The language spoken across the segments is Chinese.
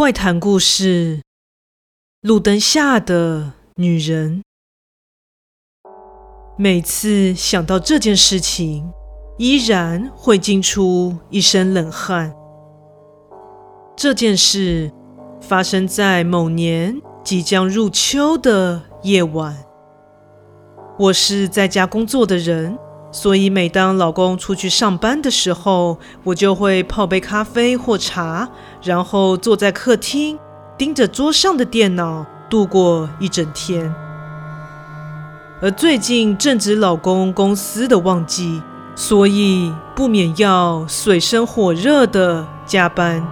怪谈故事：路灯下的女人。每次想到这件事情，依然会惊出一身冷汗。这件事发生在某年即将入秋的夜晚。我是在家工作的人。所以，每当老公出去上班的时候，我就会泡杯咖啡或茶，然后坐在客厅，盯着桌上的电脑度过一整天。而最近正值老公公司的旺季，所以不免要水深火热的加班。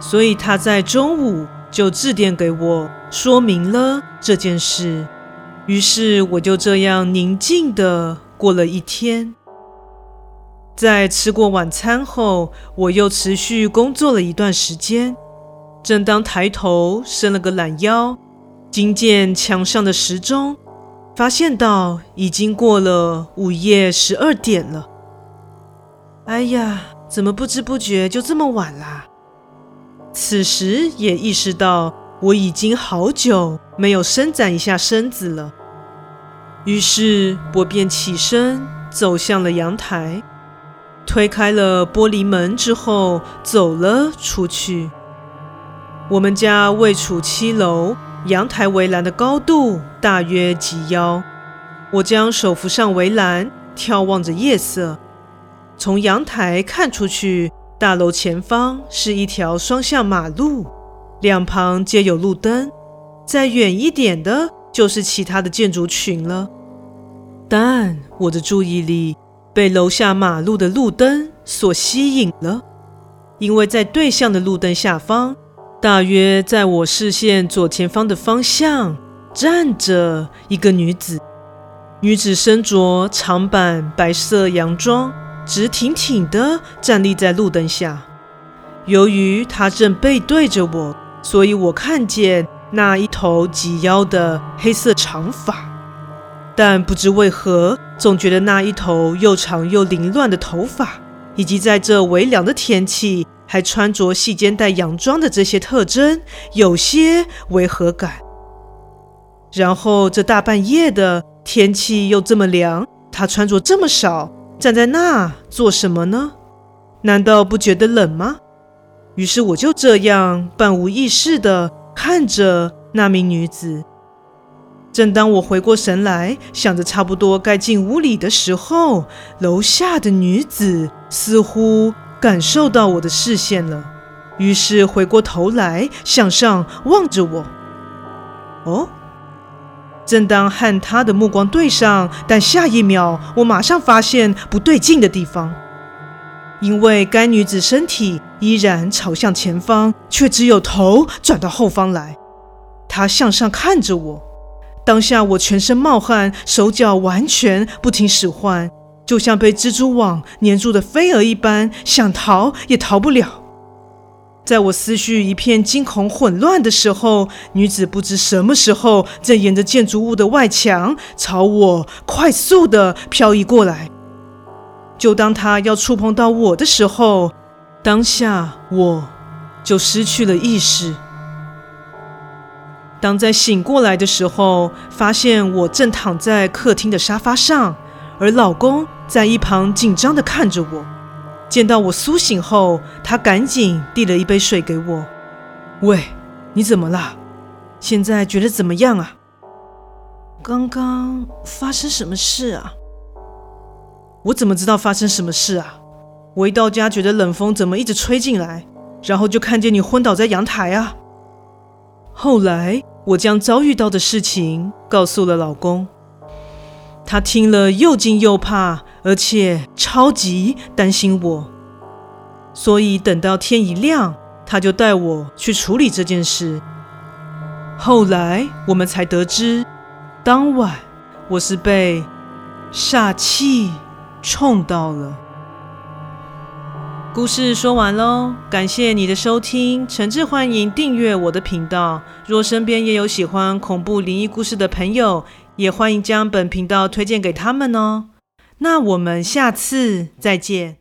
所以他在中午就致电给我，说明了这件事。于是我就这样宁静的。过了一天，在吃过晚餐后，我又持续工作了一段时间。正当抬头伸了个懒腰，惊见墙上的时钟，发现到已经过了午夜十二点了。哎呀，怎么不知不觉就这么晚啦？此时也意识到我已经好久没有伸展一下身子了。于是我便起身走向了阳台，推开了玻璃门之后走了出去。我们家位处七楼，阳台围栏的高度大约及腰。我将手扶上围栏，眺望着夜色。从阳台看出去，大楼前方是一条双向马路，两旁皆有路灯。再远一点的，就是其他的建筑群了。但我的注意力被楼下马路的路灯所吸引了，因为在对向的路灯下方，大约在我视线左前方的方向，站着一个女子。女子身着长版白色洋装，直挺挺地站立在路灯下。由于她正背对着我，所以我看见那一头及腰的黑色长发。但不知为何，总觉得那一头又长又凌乱的头发，以及在这微凉的天气还穿着细肩带洋装的这些特征，有些违和感。然后这大半夜的天气又这么凉，他穿着这么少，站在那做什么呢？难道不觉得冷吗？于是我就这样半无意识地看着那名女子。正当我回过神来，想着差不多该进屋里的时候，楼下的女子似乎感受到我的视线了，于是回过头来向上望着我。哦，正当和她的目光对上，但下一秒我马上发现不对劲的地方，因为该女子身体依然朝向前方，却只有头转到后方来，她向上看着我。当下我全身冒汗，手脚完全不听使唤，就像被蜘蛛网粘住的飞蛾一般，想逃也逃不了。在我思绪一片惊恐混乱的时候，女子不知什么时候正沿着建筑物的外墙朝我快速地飘移过来。就当她要触碰到我的时候，当下我就失去了意识。当在醒过来的时候，发现我正躺在客厅的沙发上，而老公在一旁紧张地看着我。见到我苏醒后，他赶紧递了一杯水给我。喂，你怎么了？现在觉得怎么样啊？刚刚发生什么事啊？我怎么知道发生什么事啊？我一到家觉得冷风怎么一直吹进来，然后就看见你昏倒在阳台啊。后来。我将遭遇到的事情告诉了老公，他听了又惊又怕，而且超级担心我，所以等到天一亮，他就带我去处理这件事。后来我们才得知，当晚我是被煞气冲到了。故事说完喽，感谢你的收听，诚挚欢迎订阅我的频道。若身边也有喜欢恐怖灵异故事的朋友，也欢迎将本频道推荐给他们哦。那我们下次再见。